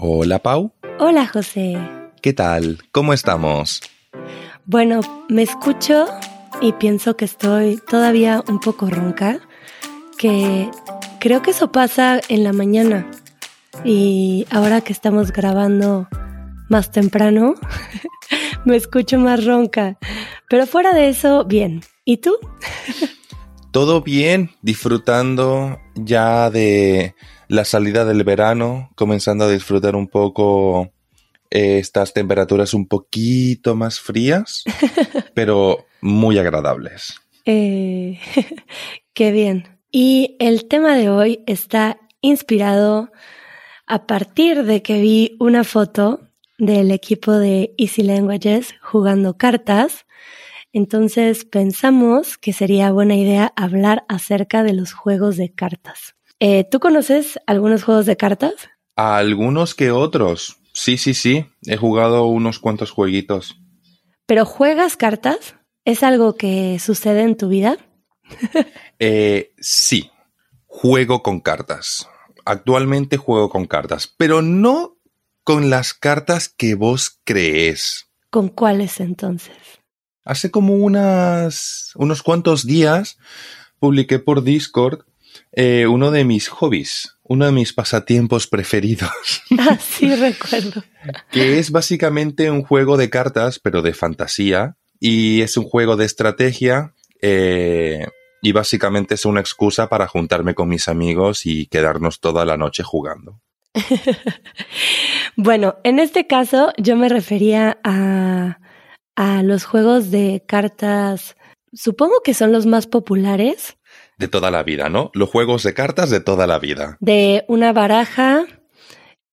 Hola Pau. Hola José. ¿Qué tal? ¿Cómo estamos? Bueno, me escucho y pienso que estoy todavía un poco ronca, que creo que eso pasa en la mañana. Y ahora que estamos grabando más temprano, me escucho más ronca. Pero fuera de eso, bien. ¿Y tú? Todo bien, disfrutando ya de la salida del verano, comenzando a disfrutar un poco eh, estas temperaturas un poquito más frías, pero muy agradables. Eh, qué bien. Y el tema de hoy está inspirado a partir de que vi una foto del equipo de Easy Languages jugando cartas entonces pensamos que sería buena idea hablar acerca de los juegos de cartas. Eh, ¿Tú conoces algunos juegos de cartas? Algunos que otros. Sí, sí, sí. He jugado unos cuantos jueguitos. ¿Pero juegas cartas? ¿Es algo que sucede en tu vida? eh, sí. Juego con cartas. Actualmente juego con cartas, pero no con las cartas que vos crees. ¿Con cuáles entonces? Hace como unas, unos cuantos días publiqué por Discord eh, uno de mis hobbies, uno de mis pasatiempos preferidos. Ah, sí, recuerdo. que es básicamente un juego de cartas, pero de fantasía. Y es un juego de estrategia. Eh, y básicamente es una excusa para juntarme con mis amigos y quedarnos toda la noche jugando. bueno, en este caso yo me refería a a los juegos de cartas, supongo que son los más populares. De toda la vida, ¿no? Los juegos de cartas de toda la vida. De una baraja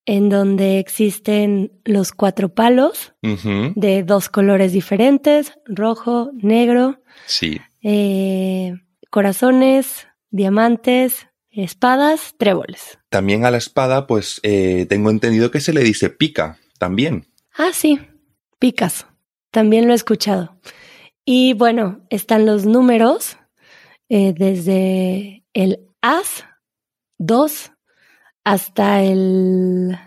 en donde existen los cuatro palos de dos colores diferentes, rojo, negro. Sí. Eh, corazones, diamantes, espadas, tréboles. También a la espada, pues eh, tengo entendido que se le dice pica, también. Ah, sí, picas. También lo he escuchado. Y bueno, están los números eh, desde el As 2 hasta el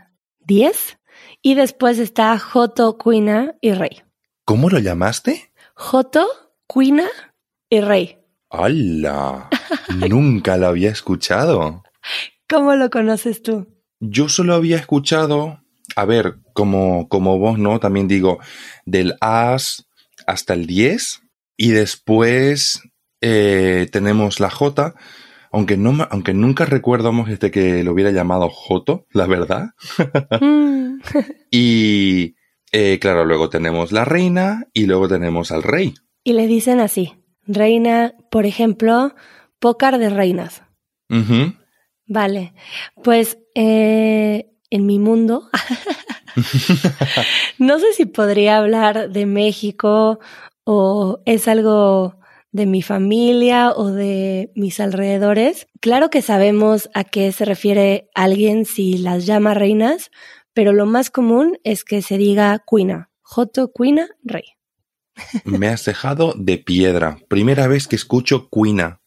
10 y después está Joto, Cuina y Rey. ¿Cómo lo llamaste? Joto, Cuina y Rey. ¡Hala! Nunca lo había escuchado. ¿Cómo lo conoces tú? Yo solo había escuchado a ver, como, como vos, ¿no? También digo, del As hasta el 10 y después eh, tenemos la J, aunque, no, aunque nunca recuerdamos este que lo hubiera llamado Joto, la verdad. Mm. y eh, claro, luego tenemos la reina y luego tenemos al rey. Y le dicen así, reina, por ejemplo, pócar de reinas. Vale, pues eh, en mi mundo. no sé si podría hablar de México o es algo de mi familia o de mis alrededores. Claro que sabemos a qué se refiere alguien si las llama reinas, pero lo más común es que se diga cuina, joto cuina rey. Me has dejado de piedra. Primera vez que escucho cuina.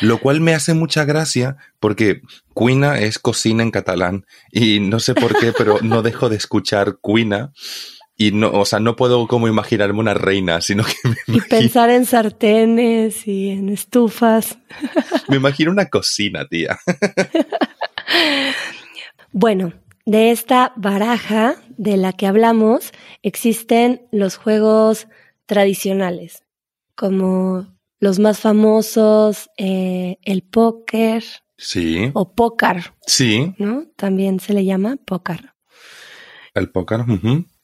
Lo cual me hace mucha gracia porque cuina es cocina en catalán y no sé por qué, pero no dejo de escuchar cuina y no, o sea, no puedo como imaginarme una reina, sino que me Y pensar en sartenes y en estufas. Me imagino una cocina, tía. Bueno, de esta baraja de la que hablamos existen los juegos tradicionales, como los más famosos, eh, el póker. Sí. O pócar. Sí. ¿No? También se le llama pócar. El póker.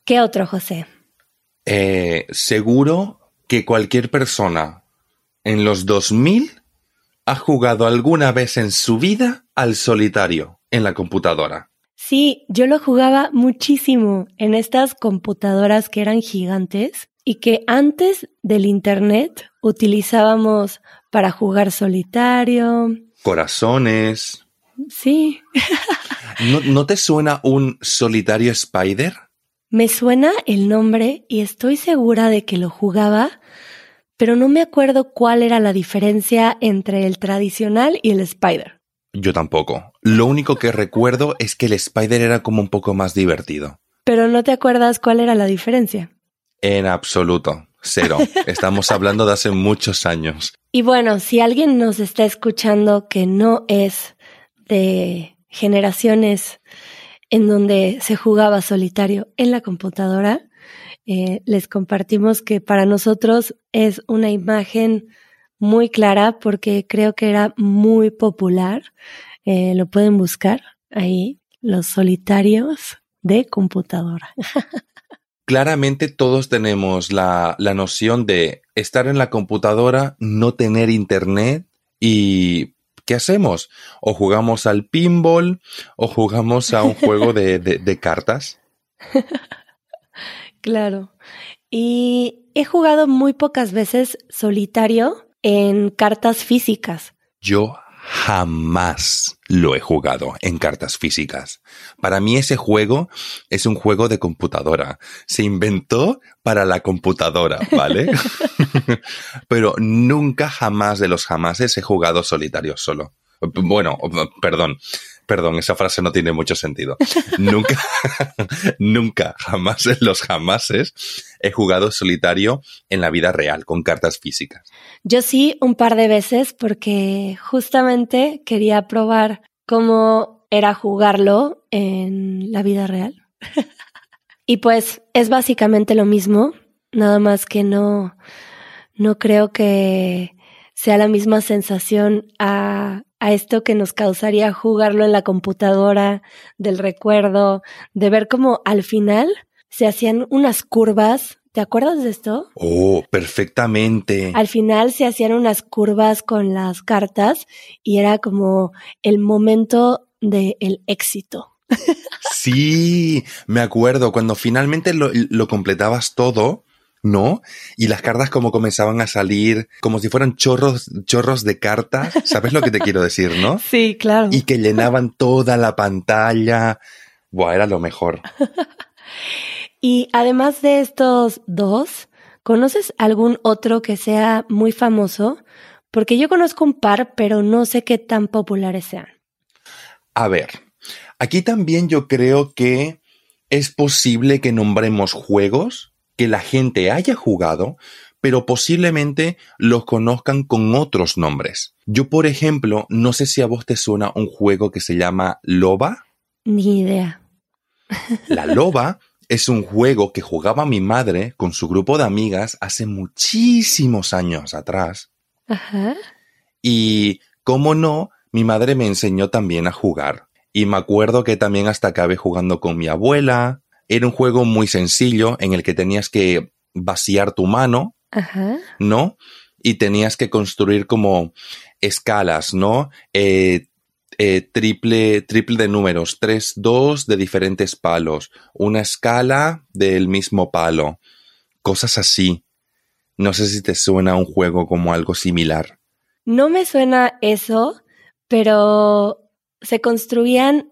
¿Qué otro, José? Eh, seguro que cualquier persona en los 2000 ha jugado alguna vez en su vida al solitario en la computadora. Sí, yo lo jugaba muchísimo en estas computadoras que eran gigantes y que antes del Internet utilizábamos para jugar solitario. Corazones. Sí. ¿No, te suena un solitario Spider? Me suena el nombre y estoy segura de que lo jugaba, pero no me acuerdo cuál era la diferencia entre el tradicional y el Spider. Yo tampoco. Lo único que recuerdo es que el Spider era como un poco más divertido. Pero no te acuerdas cuál era la diferencia. En absoluto. Cero. Estamos hablando de hace muchos años. Y bueno, si alguien nos está escuchando que no es de generaciones en donde se jugaba solitario en la computadora, eh, les compartimos que para nosotros es una imagen muy clara porque creo que era muy popular. Eh, lo pueden buscar ahí, los solitarios de computadora. Claramente todos tenemos la, la noción de estar en la computadora, no tener internet y ¿qué hacemos? O jugamos al pinball o jugamos a un juego de, de, cartas. claro. Y he jugado muy pocas veces solitario en cartas físicas. Yo jamás lo he jugado en cartas físicas. Para mí ese juego es un juego de computadora. Se inventó para la computadora, ¿vale? Pero nunca jamás de los jamases he jugado solitario solo. Bueno, perdón, perdón, esa frase no tiene mucho sentido. nunca, nunca, jamás en los jamases he jugado solitario en la vida real con cartas físicas. Yo sí, un par de veces porque justamente quería probar cómo era jugarlo en la vida real. y pues es básicamente lo mismo, nada más que no, no creo que sea la misma sensación a a esto que nos causaría jugarlo en la computadora, del recuerdo, de ver cómo al final se hacían unas curvas. ¿Te acuerdas de esto? Oh, perfectamente. Al final se hacían unas curvas con las cartas y era como el momento del éxito. Sí, me acuerdo cuando finalmente lo, lo completabas todo ¿no? Y las cartas como comenzaban a salir, como si fueran chorros, chorros de cartas, ¿sabes lo que te quiero decir, no? Sí, claro. Y que llenaban toda la pantalla. Buah, era lo mejor. y además de estos dos, ¿conoces algún otro que sea muy famoso? Porque yo conozco un par, pero no sé qué tan populares sean. A ver, aquí también yo creo que es posible que nombremos juegos que la gente haya jugado, pero posiblemente los conozcan con otros nombres. Yo, por ejemplo, no sé si a vos te suena un juego que se llama Loba. Ni idea. La Loba es un juego que jugaba mi madre con su grupo de amigas hace muchísimos años atrás. Ajá. Y, como no, mi madre me enseñó también a jugar. Y me acuerdo que también hasta acabé jugando con mi abuela, era un juego muy sencillo en el que tenías que vaciar tu mano, ¿no? Y tenías que construir como escalas, ¿no? Eh, eh, triple, triple de números, tres, dos de diferentes palos, una escala del mismo palo, cosas así. No sé si te suena un juego como algo similar. No me suena eso, pero se construían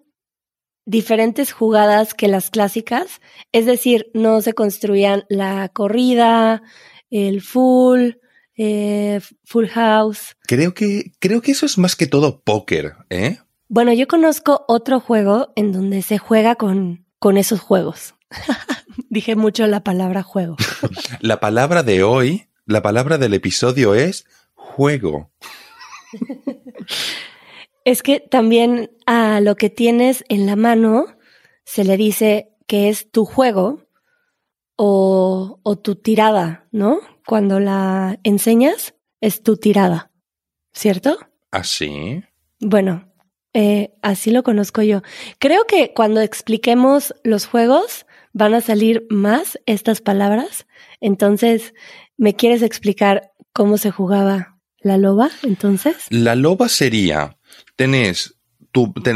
diferentes jugadas que las clásicas, es decir, no se construían la corrida, el full, eh, full house. Creo que, creo que eso es más que todo póker, ¿eh? Bueno, yo conozco otro juego en donde se juega con, con esos juegos. Dije mucho la palabra juego. la palabra de hoy, la palabra del episodio es juego. Es que también a lo que tienes en la mano se le dice que es tu juego o, tu tirada, ¿no? Cuando la enseñas es tu tirada, ¿cierto? ¿Así? ¿Ah, bueno, eh, así lo conozco yo. Creo que cuando expliquemos los juegos van a salir más estas palabras. Entonces, ¿me quieres explicar cómo se jugaba la loba entonces? La loba sería tenés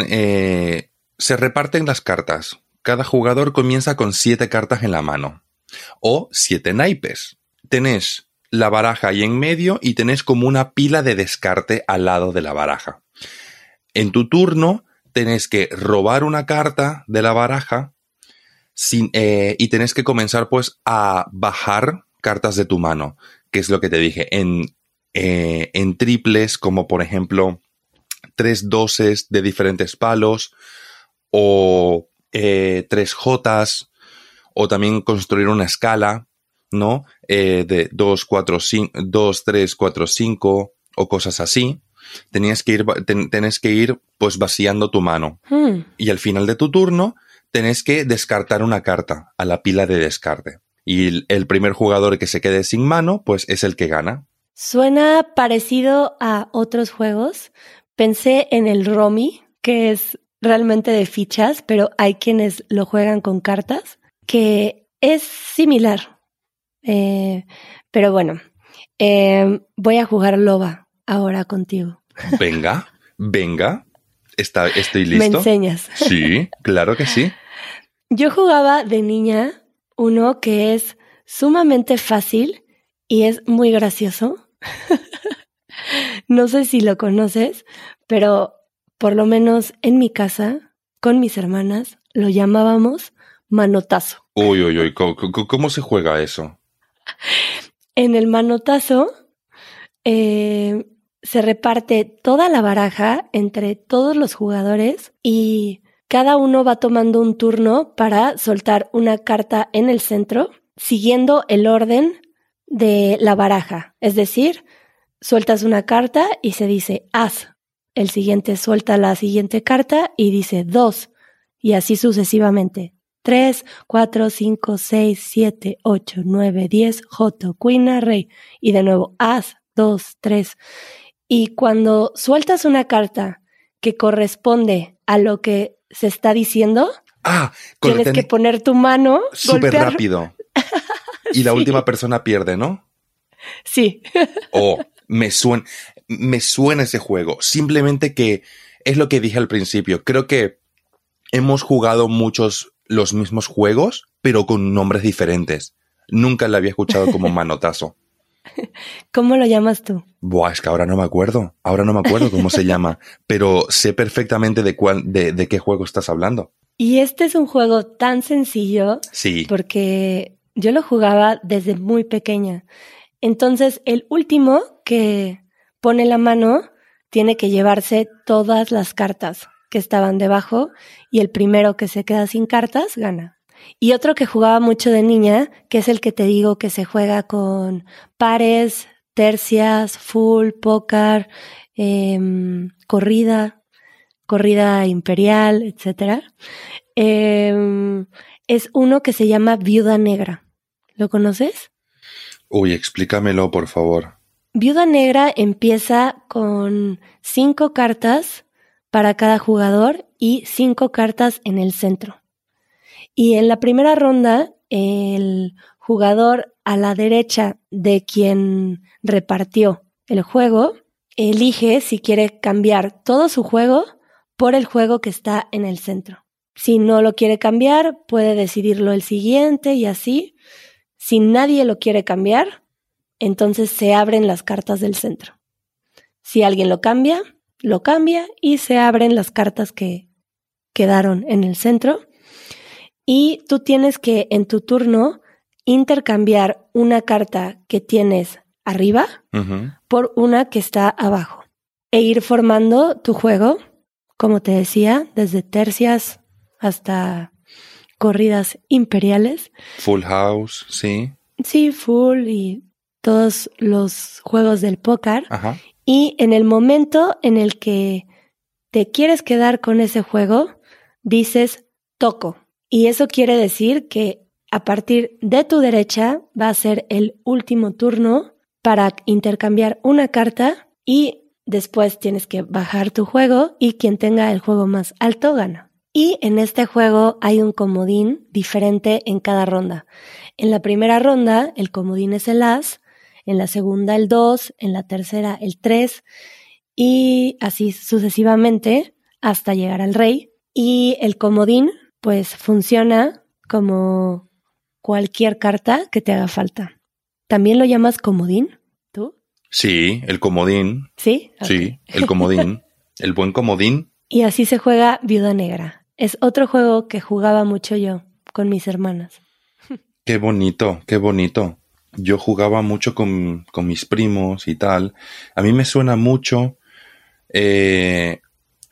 eh, se reparten las cartas. Cada jugador comienza con siete cartas en la mano. O siete naipes. Tenés la baraja ahí en medio y tenés como una pila de descarte al lado de la baraja. En tu turno tenés que robar una carta de la baraja eh, y tenés que comenzar pues a bajar cartas de tu mano, que es lo que te dije, en, eh, en triples como por ejemplo tres doses de diferentes palos o eh, tres jotas o también construir una escala, ¿no? Eh, de 2, 4, 5, 2, 3, 4, 5 o cosas así. Tenías que ir, ten, tenés que ir pues vaciando tu mano. Hmm. Y al final de tu turno, tenés que descartar una carta a la pila de descarte. Y el, el primer jugador que se quede sin mano, pues es el que gana. Suena parecido a otros juegos. Pensé en el Romy, que es realmente de fichas, pero hay quienes lo juegan con cartas, que es similar. Eh, pero bueno, eh, voy a jugar Loba ahora contigo. Venga, venga. Está, estoy Me listo. enseñas. Sí, claro que sí. Yo jugaba de niña uno que es sumamente fácil y es muy gracioso. no sé si lo conoces, pero por lo menos en mi casa, con mis hermanas, lo llamábamos manotazo. Uy, uy, uy, ¿cómo, se juega eso? En el manotazo eh, se reparte toda la baraja entre todos los jugadores y cada uno va tomando un turno para soltar una carta en el centro, siguiendo el orden de la baraja. Es decir, sueltas una carta y se dice haz. El siguiente suelta la siguiente carta y dice dos. Y así sucesivamente. 3, 4, 5, 6, 7, 8, 9, 10, Joto, Cuina, Rey. Y de nuevo, As, 2, 3. Y cuando sueltas una carta que corresponde a lo que se está diciendo, Ah, tienes que poner tu mano, súper rápido. Y la Sí. última persona pierde, ¿no? Sí, Oh, me suena, me suena ese juego. Simplemente que es lo que dije al principio. Creo que hemos jugado muchos los mismos juegos, pero con nombres diferentes. Nunca la había escuchado como manotazo. ¿cómo lo llamas tú? Buah, es que ahora no me acuerdo. Ahora no me acuerdo cómo se llama, pero sé perfectamente de cuál, de, de qué juego estás hablando. Y este es un juego tan sencillo Sí. porque yo lo jugaba desde muy pequeña. Entonces, el último que pone la mano tiene que llevarse todas las cartas que estaban debajo y el primero que se queda sin cartas gana. Y otro que jugaba mucho de niña, que es el que te digo que se juega con pares, tercias, full, póker, em, corrida, corrida imperial, etcétera. Em, es uno que se llama Viuda Negra. ¿Lo conoces? Uy, explícamelo, por favor. Viuda Negra empieza con cinco cartas para cada jugador y cinco cartas en el centro. Y en la primera ronda, el jugador a la derecha de quien repartió el juego elige si quiere cambiar todo su juego por el juego que está en el centro. Si no lo quiere cambiar, puede decidirlo el siguiente y así. Si nadie lo quiere cambiar, entonces se abren las cartas del centro. Si alguien lo cambia, lo cambia y se abren las cartas que quedaron en el centro. Y tú tienes que en tu turno intercambiar una carta que tienes arriba por una que está abajo. E ir formando tu juego, como te decía, desde tercias hasta corridas imperiales. Full House, sí. Sí, full y todos los juegos del póker. Ajá. Y en el momento en el que te quieres quedar con ese juego, dices toco. Y eso quiere decir que a partir de tu derecha va a ser el último turno para intercambiar una carta y después tienes que bajar tu juego y quien tenga el juego más alto gana. Y en este juego hay un comodín diferente en cada ronda. En la primera ronda el comodín es el as, en la segunda el 2, en la tercera el 3 y así sucesivamente hasta llegar al rey. Y el comodín pues funciona como cualquier carta que te haga falta. ¿También lo llamas comodín? ¿Tú? Sí, el comodín. ¿Sí? Sí, el comodín. el buen comodín. Y así se juega Viuda Negra. Es otro juego que jugaba mucho yo con mis hermanas. Qué bonito, qué bonito. Yo jugaba mucho con, con mis primos y tal. A mí me suena mucho eh,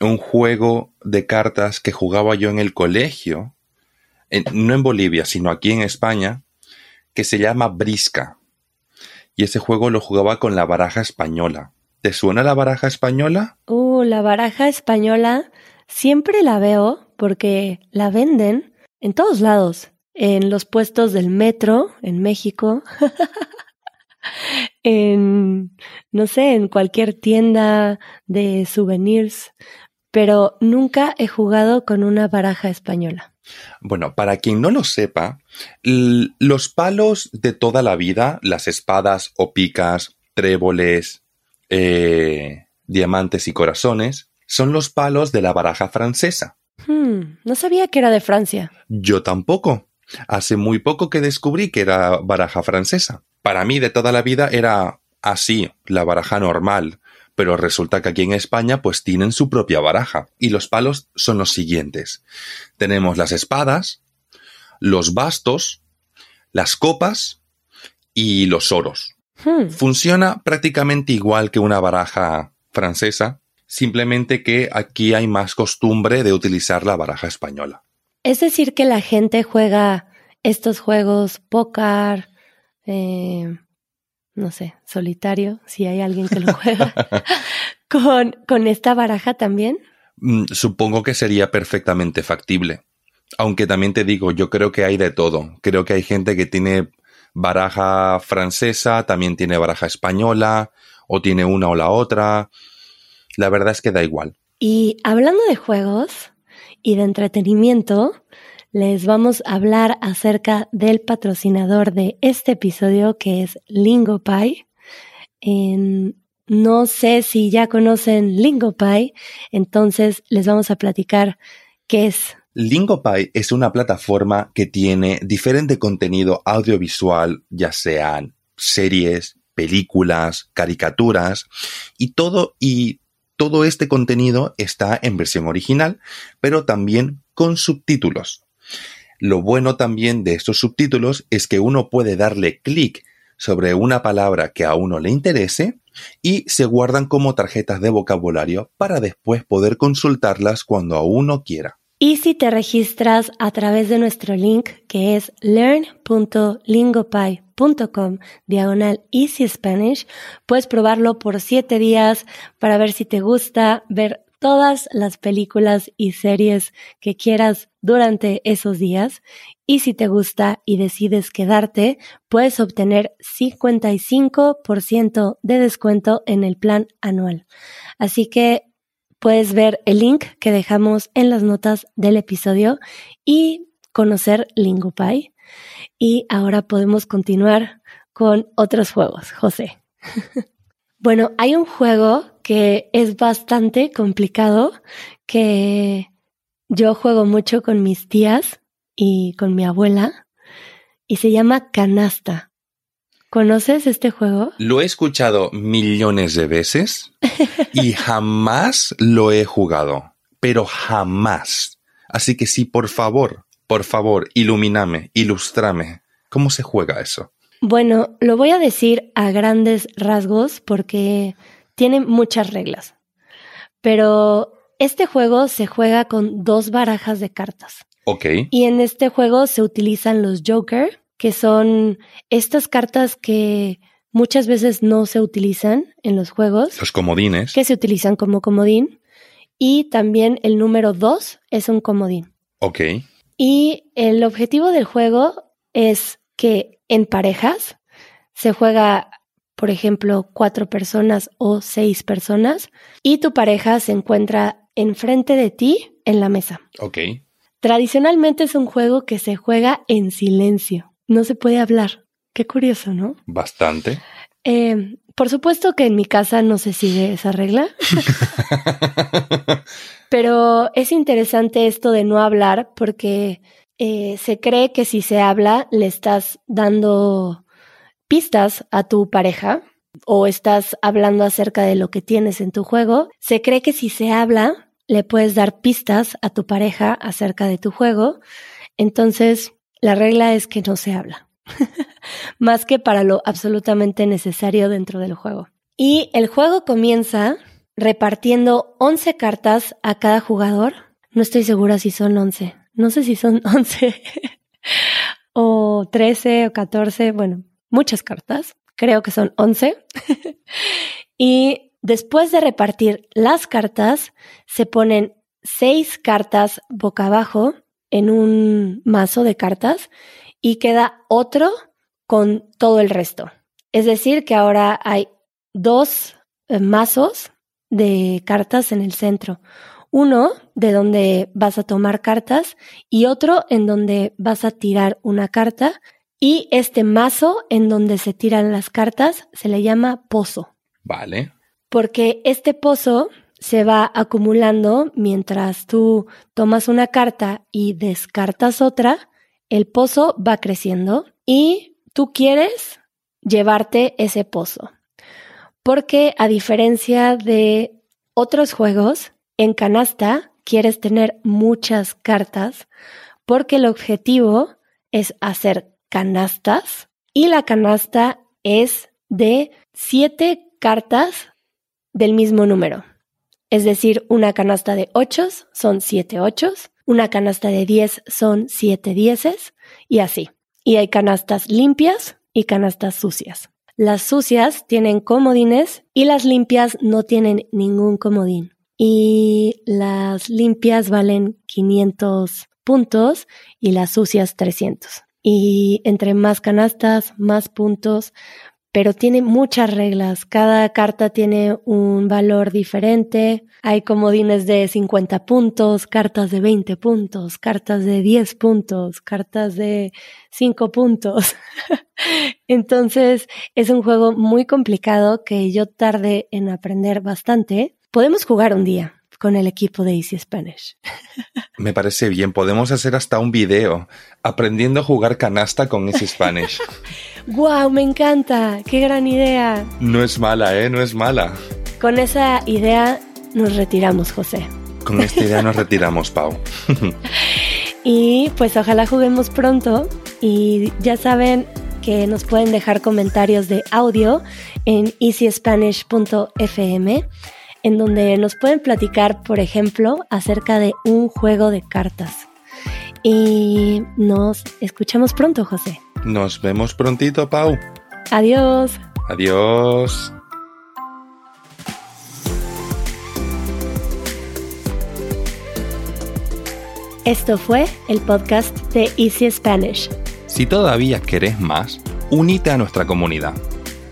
un juego de cartas que jugaba yo en el colegio, no en Bolivia, sino aquí en España, que se llama Brisca. Y ese juego lo jugaba con la baraja española. ¿Te suena la baraja española? Uh, la baraja española siempre la veo porque la venden en todos lados. En los puestos del metro, en México. en, no sé, en cualquier tienda de souvenirs. Pero nunca he jugado con una baraja española. Bueno, para quien no lo sepa, los palos de toda la vida, las espadas o picas, tréboles, eh, diamantes y corazones, son los palos de la baraja francesa. Hmm, no sabía que era de Francia. Yo tampoco. Hace muy poco que descubrí que era baraja francesa. Para mí de toda la vida era así, la baraja normal, pero resulta que aquí en España pues tienen su propia baraja y los palos son los siguientes. Tenemos las espadas, los bastos, las copas y los oros. Hmm. Funciona prácticamente igual que una baraja francesa, simplemente que aquí hay más costumbre de utilizar la baraja española. Es decir, que la gente juega estos juegos, póker, eh, no sé, solitario, si hay alguien que lo juega, con, con esta baraja también? Mm, supongo que sería perfectamente factible. Aunque también te digo, yo creo que hay de todo. Creo que hay gente que tiene baraja francesa, también tiene baraja española, o tiene una o la otra. La verdad es que da igual. Y hablando de juegos y de entretenimiento, les vamos a hablar acerca del patrocinador de este episodio que es LingoPie. no sé si ya conocen LingoPie, entonces les vamos a platicar qué es. LingoPie es una plataforma que tiene diferente contenido audiovisual, ya sean series, películas, caricaturas y todo y todo este contenido está en versión original, pero también con subtítulos. Lo bueno también de estos subtítulos es que uno puede darle clic sobre una palabra que a uno le interese y se guardan como tarjetas de vocabulario para después poder consultarlas cuando a uno quiera. Y si te registras a través de nuestro link que es learn.lingopie.com diagonal Easy Spanish, puedes probarlo por siete días para ver si te gusta ver todas las películas y series que quieras durante esos días y si te gusta y decides quedarte, puedes obtener 55% de descuento en el plan anual. Así que puedes ver el link que dejamos en las notas del episodio y conocer LingoPie. Y ahora podemos continuar con otros juegos, José. bueno, hay un juego que es bastante complicado, que yo juego mucho con mis tías y con mi abuela, y se llama Canasta. ¿Conoces este juego? Lo he escuchado millones de veces y jamás lo he jugado, pero jamás. Así que sí, por favor, por favor, ilumíname, ilustrame. ¿Cómo se juega eso? Bueno, lo voy a decir a grandes rasgos porque tiene muchas reglas. Pero este juego se juega con dos barajas de cartas. Ok. Y en este juego se utilizan los Joker, que son estas cartas que muchas veces no se utilizan en los juegos. Los comodines. Que se utilizan como comodín. Y también el número dos es un comodín. Ok. Y el objetivo del juego es que en parejas se juega por ejemplo, cuatro personas o seis personas, y tu pareja se encuentra enfrente de ti en la mesa. Ok. Tradicionalmente es un juego que se juega en silencio. No se puede hablar. Qué curioso, ¿no? Bastante. Eh, por supuesto que en mi casa no se sigue esa regla. Pero es interesante esto de no hablar porque eh, se cree que si se habla le estás dando pistas a tu pareja o estás hablando acerca de lo que tienes en tu juego, se cree que si se habla, le puedes dar pistas a tu pareja acerca de tu juego. Entonces, la regla es que no se habla, más que para lo absolutamente necesario dentro del juego. Y el juego comienza repartiendo 11 cartas a cada jugador. No estoy segura si son 11. No sé si son 11 o 13 o 14. Bueno, muchas cartas. Creo que son 11. y después de repartir las cartas, se ponen 6 cartas boca abajo en un mazo de cartas y queda otro con todo el resto. Es decir, que ahora hay dos eh, mazos de cartas en el centro. Uno de donde vas a tomar cartas y otro en donde vas a tirar una carta. Y este mazo en donde se tiran las cartas se le llama pozo. Vale. Porque este pozo se va acumulando mientras tú tomas una carta y descartas otra, el pozo va creciendo y tú quieres llevarte ese pozo. Porque a diferencia de otros juegos, en canasta quieres tener muchas cartas porque el objetivo es hacer canastas y la canasta es de siete cartas del mismo número. Es decir, una canasta de ochos son siete ochos, una canasta de diez son siete dieces y así. Y hay canastas limpias y canastas sucias. Las sucias tienen comodines y las limpias no tienen ningún comodín. Y las limpias valen 500 puntos y las sucias 300. Y entre más canastas, más puntos, pero tiene muchas reglas. Cada carta tiene un valor diferente. Hay comodines de 50 puntos, cartas de 20 puntos, cartas de 10 puntos, cartas de 5 puntos. Entonces es un juego muy complicado que yo tardé en aprender bastante. Podemos jugar un día con el equipo de Easy Spanish. Me parece bien, podemos hacer hasta un video aprendiendo a jugar canasta con Easy Spanish. ¡Guau! Wow, me encanta, qué gran idea. No es mala, ¿eh? No es mala. Con esa idea nos retiramos, José. Con esta idea nos retiramos, Pau. y pues ojalá juguemos pronto y ya saben que nos pueden dejar comentarios de audio en easyspanish.fm en donde nos pueden platicar, por ejemplo, acerca de un juego de cartas. Y nos escuchamos pronto, José. Nos vemos prontito, Pau. Adiós. Adiós. Esto fue el podcast de Easy Spanish. Si todavía querés más, unite a nuestra comunidad.